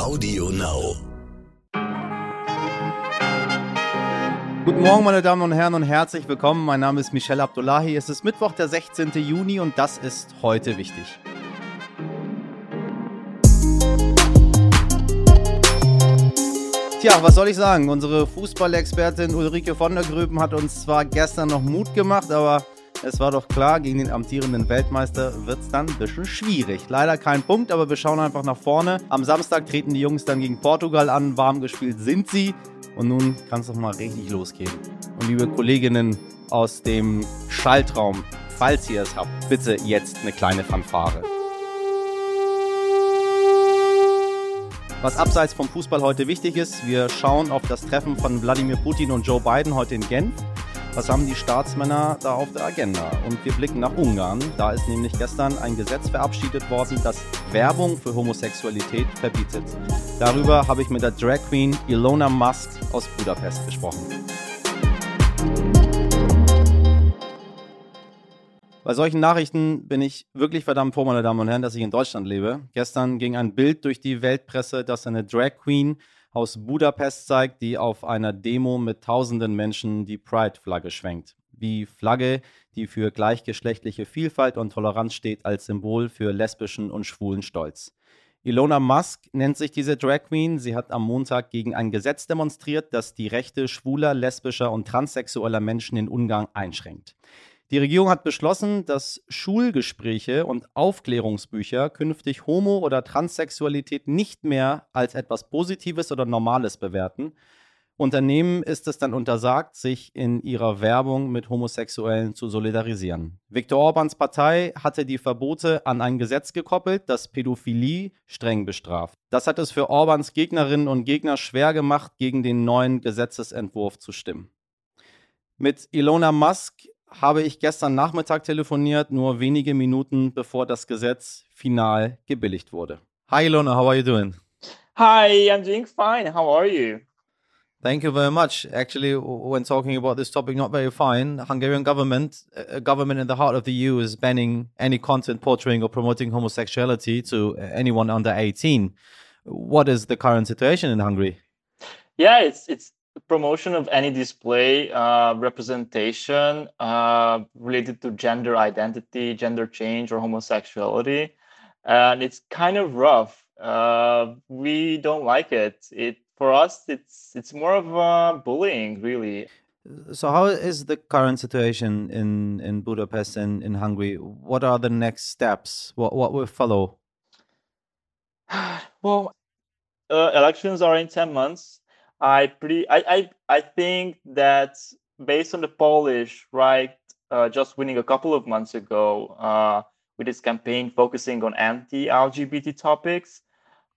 Audio Now. Guten Morgen, meine Damen und Herren, und herzlich willkommen. Mein Name ist Michel Abdullahi. Es ist Mittwoch, der 16. Juni, und das ist heute wichtig. Tja, was soll ich sagen? Unsere Fußballexpertin Ulrike von der Gröben hat uns zwar gestern noch Mut gemacht, aber es war doch klar, gegen den amtierenden Weltmeister wird es dann ein bisschen schwierig. Leider kein Punkt, aber wir schauen einfach nach vorne. Am Samstag treten die Jungs dann gegen Portugal an. Warm gespielt sind sie. Und nun kann es doch mal richtig losgehen. Und liebe Kolleginnen aus dem Schaltraum, falls ihr es habt, bitte jetzt eine kleine Fanfare. Was abseits vom Fußball heute wichtig ist, wir schauen auf das Treffen von Wladimir Putin und Joe Biden heute in Genf. Was haben die Staatsmänner da auf der Agenda? Und wir blicken nach Ungarn. Da ist nämlich gestern ein Gesetz verabschiedet worden, das Werbung für Homosexualität verbietet. Darüber habe ich mit der Drag Queen Ilona Musk aus Budapest gesprochen. Bei solchen Nachrichten bin ich wirklich verdammt froh, meine Damen und Herren, dass ich in Deutschland lebe. Gestern ging ein Bild durch die Weltpresse, dass eine Drag Queen aus Budapest zeigt, die auf einer Demo mit tausenden Menschen die Pride-Flagge schwenkt. Die Flagge, die für gleichgeschlechtliche Vielfalt und Toleranz steht, als Symbol für lesbischen und schwulen Stolz. Ilona Musk nennt sich diese Drag Queen. Sie hat am Montag gegen ein Gesetz demonstriert, das die Rechte schwuler, lesbischer und transsexueller Menschen in Ungarn einschränkt. Die Regierung hat beschlossen, dass Schulgespräche und Aufklärungsbücher künftig Homo- oder Transsexualität nicht mehr als etwas Positives oder Normales bewerten. Unternehmen ist es dann untersagt, sich in ihrer Werbung mit Homosexuellen zu solidarisieren. Viktor Orbans Partei hatte die Verbote an ein Gesetz gekoppelt, das Pädophilie streng bestraft. Das hat es für Orbans Gegnerinnen und Gegner schwer gemacht, gegen den neuen Gesetzesentwurf zu stimmen. Mit Ilona Musk habe ich gestern Nachmittag telefoniert, nur wenige Minuten bevor das Gesetz final gebilligt wurde. Hi Ilona, how are you doing? Hi, I'm doing fine. How are you? Thank you very much. Actually, when talking about this topic, not very fine. Hungarian government, a government in the heart of the EU, is banning any content portraying or promoting homosexuality to anyone under 18. What is the current situation in Hungary? Yeah, it's it's promotion of any display uh, representation uh, related to gender identity, gender change, or homosexuality, and it's kind of rough. Uh, we don't like it. It for us, it's it's more of uh, bullying, really. So, how is the current situation in in Budapest and in Hungary? What are the next steps? What what will follow? well, uh, elections are in ten months I pretty I I, I think that based on the Polish right uh, just winning a couple of months ago uh, with his campaign focusing on anti-LGBT topics.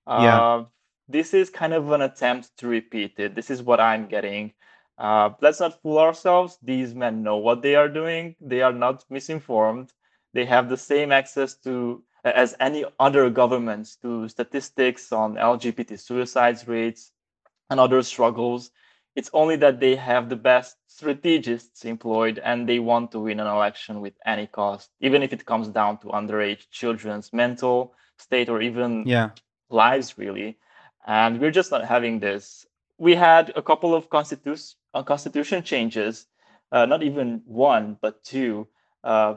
Uh, yeah. This is kind of an attempt to repeat it. This is what I'm getting. Uh, let's not fool ourselves. These men know what they are doing. They are not misinformed. They have the same access to as any other governments to statistics on LGBT suicides rates, and other struggles. It's only that they have the best strategists employed and they want to win an election with any cost, even if it comes down to underage children's mental state or even yeah. lives, really. And we're just not having this. We had a couple of constitu- uh, constitution changes, uh, not even one, but two, uh,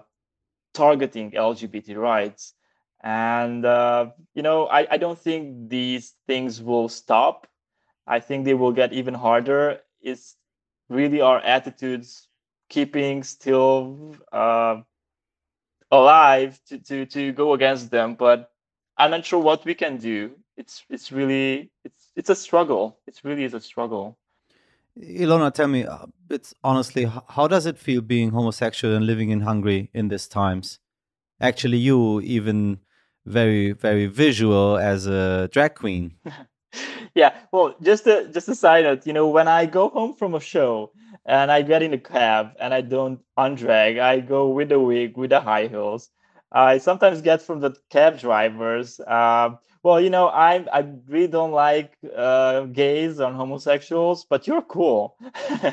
targeting LGBT rights. And, uh, you know, I, I don't think these things will stop I think they will get even harder. Is really our attitudes keeping still uh, alive to, to to go against them. But I'm not sure what we can do. It's it's really it's it's a struggle. It really is a struggle. Ilona, tell me, uh, it's honestly, how does it feel being homosexual and living in Hungary in these times? Actually, you even very very visual as a drag queen. yeah well just a just a side note you know when i go home from a show and i get in a cab and i don't undrag i go with a wig with the high heels. I sometimes get from the cab drivers uh, well you know i i really don't like uh, gays and homosexuals but you're cool.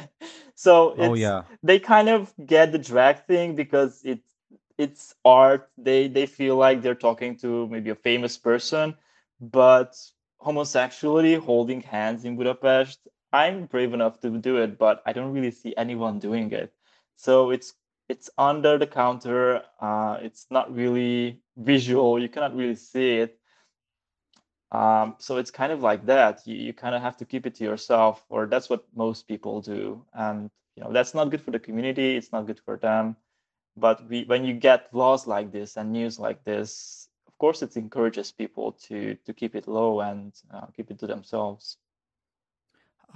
So oh yeah. they kind of get the drag thing because it's it's art. They they feel like they're talking to maybe a famous person but homosexuality holding hands in Budapest. I'm brave enough to do it, but I don't really see anyone doing it. So it's it's under the counter. Uh, it's not really visual. You cannot really see it. Um, so it's kind of like that. You, you kind of have to keep it to yourself, or that's what most people do. And you know that's not good for the community. It's not good for them. But we, when you get laws like this and news like this, course, it encourages people to to keep it low and uh, keep it to themselves.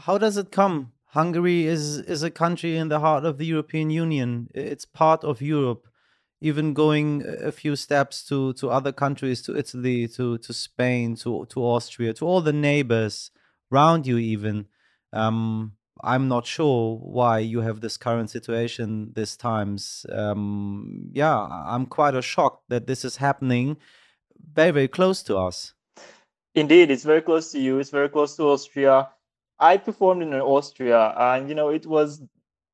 How does it come? Hungary is is a country in the heart of the European Union. It's part of Europe. Even going a few steps to to other countries, to Italy, to to Spain, to to Austria, to all the neighbors around you, even. Um, I'm not sure why you have this current situation this times. Um, yeah, I'm quite shocked that this is happening very, very close to us. Indeed, it's very close to you. It's very close to Austria. I performed in Austria, and you know, it was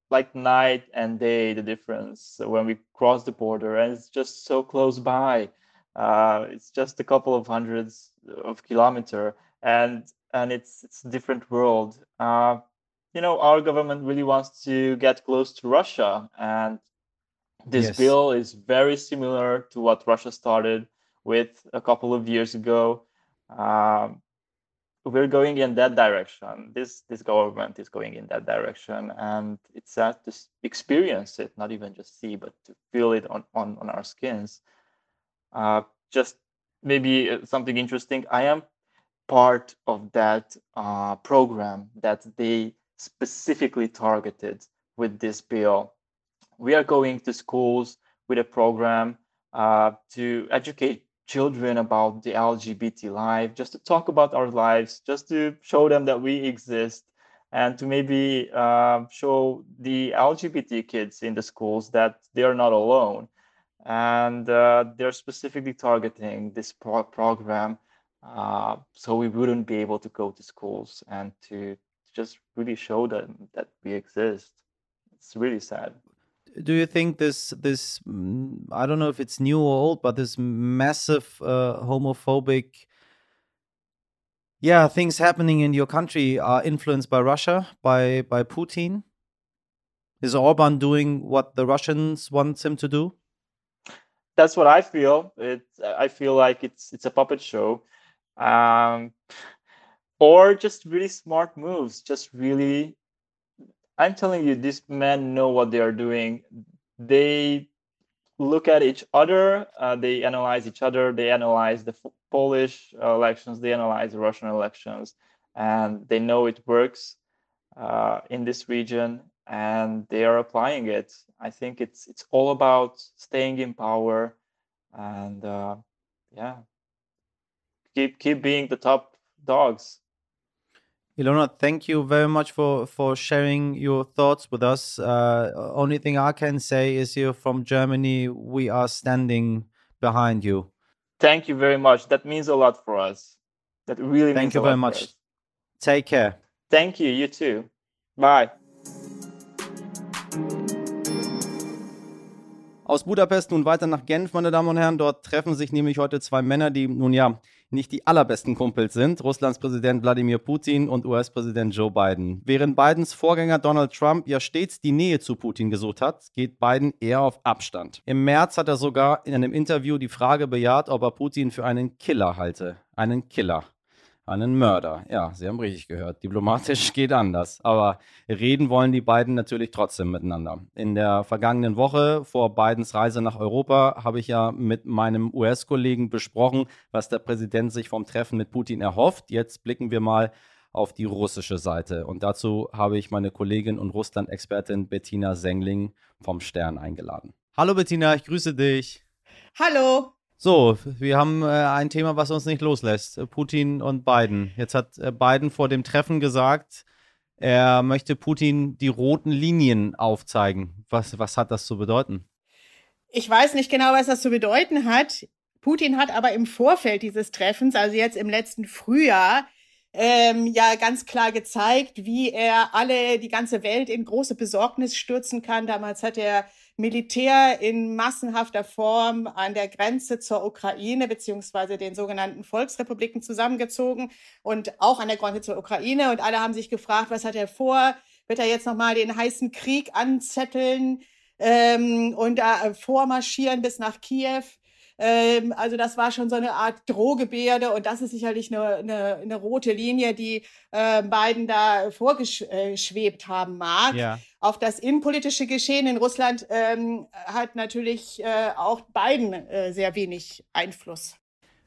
like night and day the difference when we crossed the border, and it's just so close by. Uh, it's just a couple of hundreds of kilometer, and and it's it's a different world. Uh, you know, our government really wants to get close to Russia, and this yes. bill is very similar to what Russia started with a couple of years ago. Um, we're going in that direction. This this government is going in that direction, and it's sad to experience it, not even just see, but to feel it on on, on our skins. Uh, just maybe uh, something interesting. I am part of that uh, program that they specifically targeted with this bill. We are going to schools with a program uh, to educate children about the LGBT life, just to talk about our lives, just to show them that we exist, and to maybe uh, show the LGBT kids in the schools that they are not alone. And uh, they're specifically targeting this pro- program uh, so we wouldn't be able to go to schools and to just really show them that we exist. It's really sad do you think this this mm, I don't know if it's new or old, but this massive uh, homophobic yeah things happening in your country are influenced by Russia by by Putin? Is Orban doing what the Russians want him to do? That's what I feel. It I feel like it's it's a puppet show. Um, or just really smart moves, just really I'm telling you, these men know what they are doing. They look at each other, uh, they analyze each other, they analyze the Polish elections, they analyze the Russian elections, and they know it works uh, in this region, and they are applying it. I think it's it's all about staying in power, and uh, yeah, keep keep being the top dogs. Ilona, thank you very much for for sharing your thoughts with us. Uh, only thing I can say is here from Germany, we are standing behind you. Thank you very much. That means a lot for us. That really thank you very much. Take care. Thank you. You too. Bye. Aus Budapest nun weiter nach Genf, meine Damen und Herren. Dort treffen sich nämlich heute zwei Männer, die nun ja nicht die allerbesten Kumpels sind, Russlands Präsident Wladimir Putin und US-Präsident Joe Biden. Während Bidens Vorgänger Donald Trump ja stets die Nähe zu Putin gesucht hat, geht Biden eher auf Abstand. Im März hat er sogar in einem Interview die Frage bejaht, ob er Putin für einen Killer halte. Einen Killer einen Mörder. Ja, Sie haben richtig gehört. Diplomatisch geht anders. Aber reden wollen die beiden natürlich trotzdem miteinander. In der vergangenen Woche vor Bidens Reise nach Europa habe ich ja mit meinem US-Kollegen besprochen, was der Präsident sich vom Treffen mit Putin erhofft. Jetzt blicken wir mal auf die russische Seite. Und dazu habe ich meine Kollegin und Russland-Expertin Bettina Sengling vom Stern eingeladen. Hallo Bettina, ich grüße dich. Hallo. So, wir haben äh, ein Thema, was uns nicht loslässt. Putin und Biden. Jetzt hat äh, Biden vor dem Treffen gesagt, er möchte Putin die roten Linien aufzeigen. Was, was hat das zu bedeuten? Ich weiß nicht genau, was das zu bedeuten hat. Putin hat aber im Vorfeld dieses Treffens, also jetzt im letzten Frühjahr, ähm, ja ganz klar gezeigt, wie er alle, die ganze Welt in große Besorgnis stürzen kann. Damals hat er Militär in massenhafter Form an der Grenze zur Ukraine beziehungsweise den sogenannten Volksrepubliken zusammengezogen und auch an der Grenze zur Ukraine. Und alle haben sich gefragt, was hat er vor? Wird er jetzt nochmal den heißen Krieg anzetteln ähm, und da vormarschieren bis nach Kiew? Ähm, also das war schon so eine Art Drohgebärde und das ist sicherlich eine, eine, eine rote Linie, die äh, Biden da vorgeschwebt haben mag. Ja. Auf das innenpolitische Geschehen in Russland ähm, hat natürlich äh, auch Biden äh, sehr wenig Einfluss.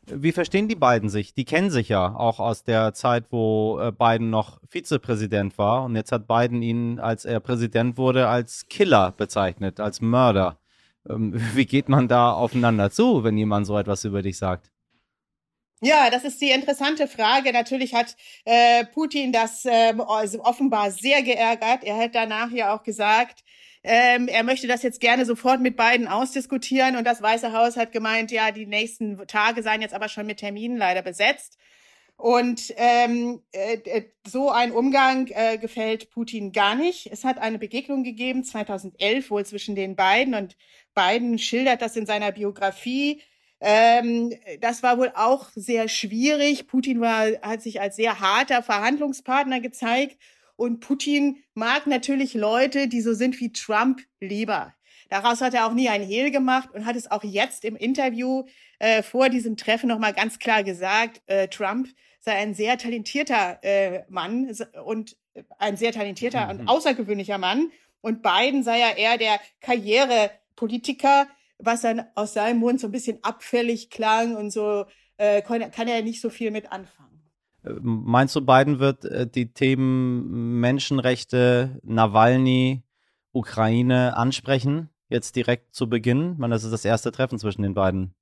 Wie verstehen die beiden sich? Die kennen sich ja auch aus der Zeit, wo äh, Biden noch Vizepräsident war. Und jetzt hat Biden ihn, als er Präsident wurde, als Killer bezeichnet, als Mörder. Ähm, wie geht man da aufeinander zu, wenn jemand so etwas über dich sagt? Ja, das ist die interessante Frage. Natürlich hat äh, Putin das äh, also offenbar sehr geärgert. Er hat danach ja auch gesagt, ähm, er möchte das jetzt gerne sofort mit beiden ausdiskutieren. Und das Weiße Haus hat gemeint, ja, die nächsten Tage seien jetzt aber schon mit Terminen leider besetzt. Und ähm, äh, so ein Umgang äh, gefällt Putin gar nicht. Es hat eine Begegnung gegeben 2011 wohl zwischen den beiden und Biden schildert das in seiner Biografie. Ähm, das war wohl auch sehr schwierig. Putin war, hat sich als sehr harter Verhandlungspartner gezeigt und Putin mag natürlich Leute, die so sind wie Trump lieber. Daraus hat er auch nie ein Hehl gemacht und hat es auch jetzt im Interview äh, vor diesem Treffen nochmal ganz klar gesagt, äh, Trump sei ein sehr talentierter äh, Mann und ein sehr talentierter mhm. und außergewöhnlicher Mann. Und Biden sei ja eher der Karrierepolitiker, was dann aus seinem Mund so ein bisschen abfällig klang und so äh, kann, kann er nicht so viel mit anfangen. Äh, meinst du, Biden wird äh, die Themen Menschenrechte, Nawalny, Ukraine ansprechen, jetzt direkt zu Beginn? Ich meine, das ist das erste Treffen zwischen den beiden.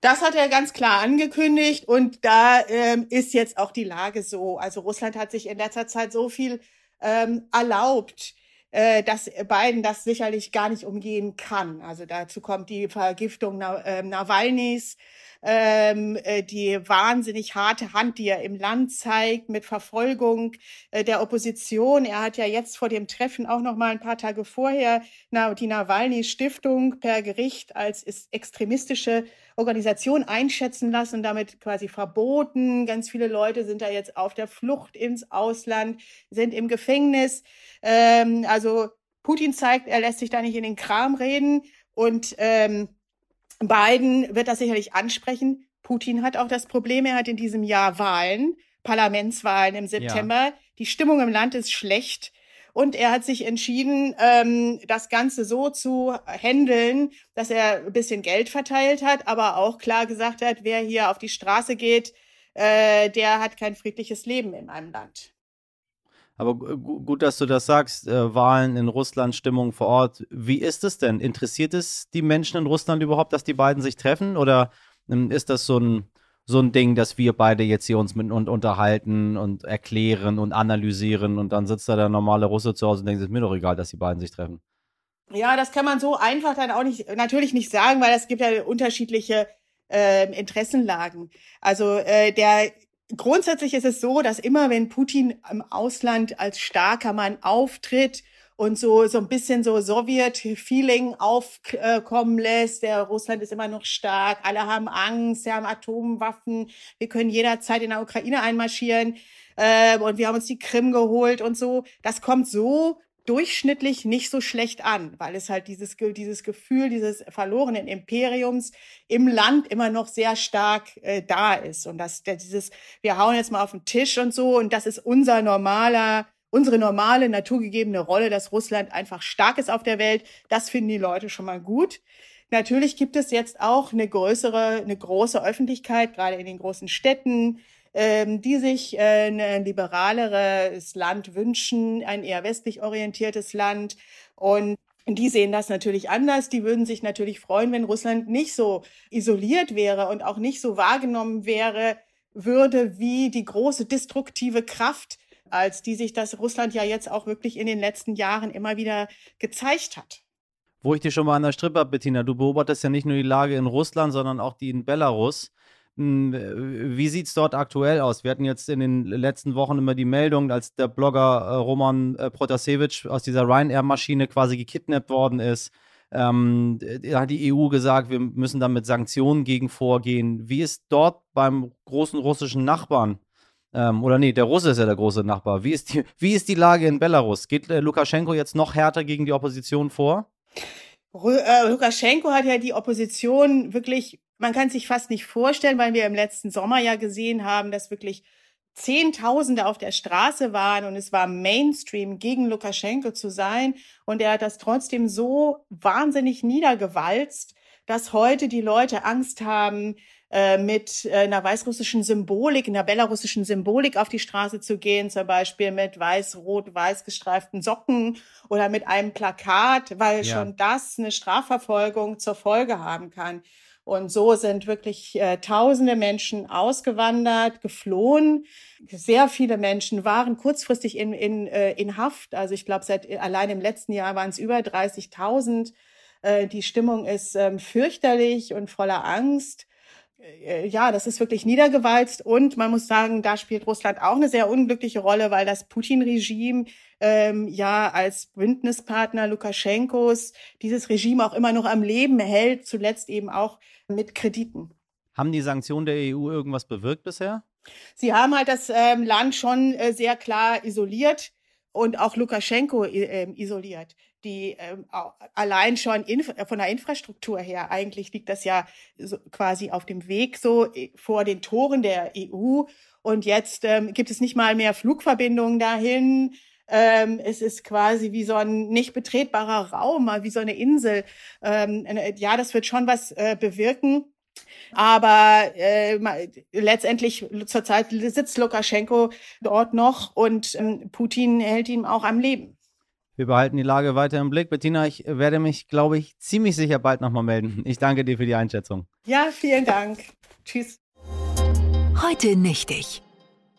Das hat er ganz klar angekündigt und da ähm, ist jetzt auch die Lage so. Also Russland hat sich in letzter Zeit so viel ähm, erlaubt, äh, dass Biden das sicherlich gar nicht umgehen kann. Also dazu kommt die Vergiftung äh, Nawalnys, ähm, äh, die wahnsinnig harte Hand, die er im Land zeigt mit Verfolgung äh, der Opposition. Er hat ja jetzt vor dem Treffen auch noch mal ein paar Tage vorher na, die Nawalny Stiftung per Gericht als extremistische Organisation einschätzen lassen und damit quasi verboten. Ganz viele Leute sind da jetzt auf der Flucht ins Ausland, sind im Gefängnis. Ähm, also Putin zeigt, er lässt sich da nicht in den Kram reden und ähm, Biden wird das sicherlich ansprechen. Putin hat auch das Problem, er hat in diesem Jahr Wahlen, Parlamentswahlen im September. Ja. Die Stimmung im Land ist schlecht. Und er hat sich entschieden, ähm, das Ganze so zu handeln, dass er ein bisschen Geld verteilt hat, aber auch klar gesagt hat, wer hier auf die Straße geht, äh, der hat kein friedliches Leben in einem Land. Aber gut, dass du das sagst. Äh, Wahlen in Russland, Stimmung vor Ort. Wie ist es denn? Interessiert es die Menschen in Russland überhaupt, dass die beiden sich treffen? Oder ähm, ist das so ein, so ein Ding, dass wir beide jetzt hier uns mit und unterhalten und erklären und analysieren und dann sitzt da der normale Russe zu Hause und denkt, es ist mir doch egal, dass die beiden sich treffen? Ja, das kann man so einfach dann auch nicht, natürlich nicht sagen, weil es gibt ja unterschiedliche äh, Interessenlagen. Also äh, der grundsätzlich ist es so, dass immer wenn Putin im Ausland als starker Mann auftritt und so, so ein bisschen so Sowjet-Feeling aufkommen lässt, der Russland ist immer noch stark, alle haben Angst, sie haben Atomwaffen, wir können jederzeit in der Ukraine einmarschieren äh, und wir haben uns die Krim geholt und so. Das kommt so durchschnittlich nicht so schlecht an, weil es halt dieses, dieses Gefühl dieses verlorenen Imperiums im Land immer noch sehr stark äh, da ist. Und das, dieses, wir hauen jetzt mal auf den Tisch und so, und das ist unser normaler, unsere normale, naturgegebene Rolle, dass Russland einfach stark ist auf der Welt. Das finden die Leute schon mal gut. Natürlich gibt es jetzt auch eine größere, eine große Öffentlichkeit, gerade in den großen Städten, die sich äh, ein liberaleres Land wünschen, ein eher westlich orientiertes Land. Und die sehen das natürlich anders. Die würden sich natürlich freuen, wenn Russland nicht so isoliert wäre und auch nicht so wahrgenommen wäre, würde wie die große destruktive Kraft, als die sich das Russland ja jetzt auch wirklich in den letzten Jahren immer wieder gezeigt hat. Wo ich dir schon mal an der Strippe habe, Bettina, du beobachtest ja nicht nur die Lage in Russland, sondern auch die in Belarus. Hm, wie sieht es dort aktuell aus? Wir hatten jetzt in den letzten Wochen immer die Meldung, als der Blogger äh, Roman äh, Protasevich aus dieser Ryanair-Maschine quasi gekidnappt worden ist. Ähm, da hat die EU gesagt, wir müssen da mit Sanktionen gegen vorgehen. Wie ist dort beim großen russischen Nachbarn? Ähm, oder nee, der Russe ist ja der große Nachbar. Wie ist die, wie ist die Lage in Belarus? Geht äh, Lukaschenko jetzt noch härter gegen die Opposition vor? Äh, Lukaschenko hat ja die Opposition wirklich, man kann sich fast nicht vorstellen, weil wir im letzten Sommer ja gesehen haben, dass wirklich Zehntausende auf der Straße waren und es war Mainstream gegen Lukaschenko zu sein. Und er hat das trotzdem so wahnsinnig niedergewalzt, dass heute die Leute Angst haben, äh, mit äh, einer weißrussischen Symbolik, einer belarussischen Symbolik auf die Straße zu gehen, zum Beispiel mit weiß-rot-weiß gestreiften Socken oder mit einem Plakat, weil ja. schon das eine Strafverfolgung zur Folge haben kann. Und so sind wirklich äh, tausende Menschen ausgewandert, geflohen. Sehr viele Menschen waren kurzfristig in, in, äh, in Haft. Also ich glaube, seit allein im letzten Jahr waren es über 30.000. Äh, die Stimmung ist ähm, fürchterlich und voller Angst. Äh, ja, das ist wirklich niedergewalzt und man muss sagen, da spielt Russland auch eine sehr unglückliche Rolle, weil das Putin-Regime ähm, ja als Bündnispartner Lukaschenkos dieses Regime auch immer noch am Leben hält, zuletzt eben auch mit Krediten. Haben die Sanktionen der EU irgendwas bewirkt bisher? Sie haben halt das ähm, Land schon äh, sehr klar isoliert und auch Lukaschenko äh, isoliert die ähm, allein schon von der Infrastruktur her, eigentlich liegt das ja so quasi auf dem Weg so äh, vor den Toren der EU. Und jetzt ähm, gibt es nicht mal mehr Flugverbindungen dahin. Ähm, es ist quasi wie so ein nicht betretbarer Raum, wie so eine Insel. Ähm, ja, das wird schon was äh, bewirken. Aber äh, letztendlich zurzeit sitzt Lukaschenko dort noch und ähm, Putin hält ihn auch am Leben. Wir behalten die Lage weiter im Blick. Bettina, ich werde mich, glaube ich, ziemlich sicher bald nochmal melden. Ich danke dir für die Einschätzung. Ja, vielen Dank. Tschüss. Heute nichtig.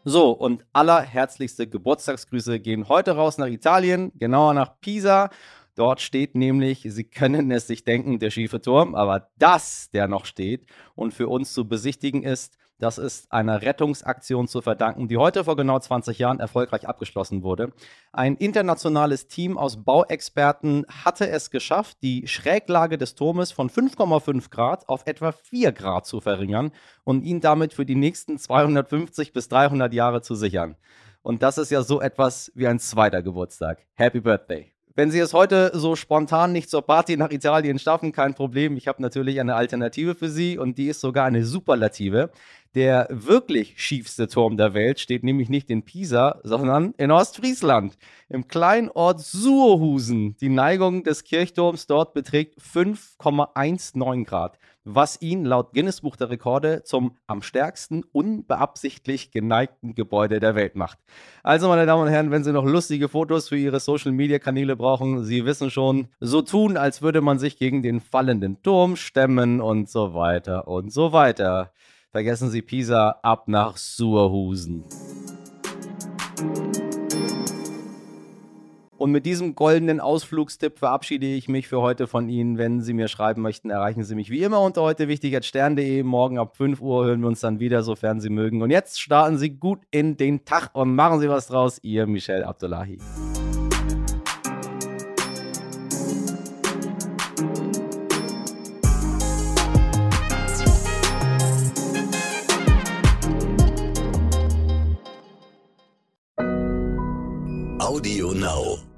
So, und allerherzlichste Geburtstagsgrüße gehen heute raus nach Italien, genauer nach Pisa. Dort steht nämlich, Sie können es sich denken, der schiefe Turm, aber das, der noch steht und für uns zu besichtigen ist, das ist einer Rettungsaktion zu verdanken, die heute vor genau 20 Jahren erfolgreich abgeschlossen wurde. Ein internationales Team aus Bauexperten hatte es geschafft, die Schräglage des Turmes von 5,5 Grad auf etwa 4 Grad zu verringern und ihn damit für die nächsten 250 bis 300 Jahre zu sichern. Und das ist ja so etwas wie ein zweiter Geburtstag. Happy Birthday! Wenn Sie es heute so spontan nicht zur Party nach Italien schaffen, kein Problem. Ich habe natürlich eine Alternative für Sie und die ist sogar eine Superlative. Der wirklich schiefste Turm der Welt steht nämlich nicht in Pisa, sondern in Ostfriesland, im kleinen Ort Suhrhusen. Die Neigung des Kirchturms dort beträgt 5,19 Grad, was ihn laut Guinness Buch der Rekorde zum am stärksten unbeabsichtlich geneigten Gebäude der Welt macht. Also, meine Damen und Herren, wenn Sie noch lustige Fotos für Ihre Social-Media-Kanäle brauchen, Sie wissen schon, so tun, als würde man sich gegen den fallenden Turm stemmen und so weiter und so weiter. Vergessen Sie Pisa ab nach Suhrhusen. Und mit diesem goldenen Ausflugstipp verabschiede ich mich für heute von Ihnen. Wenn Sie mir schreiben möchten, erreichen Sie mich wie immer unter heute wichtig at stern.de. Morgen ab 5 Uhr hören wir uns dann wieder, sofern Sie mögen. Und jetzt starten Sie gut in den Tag und machen Sie was draus. Ihr Michel Abdullahi. Audio Now.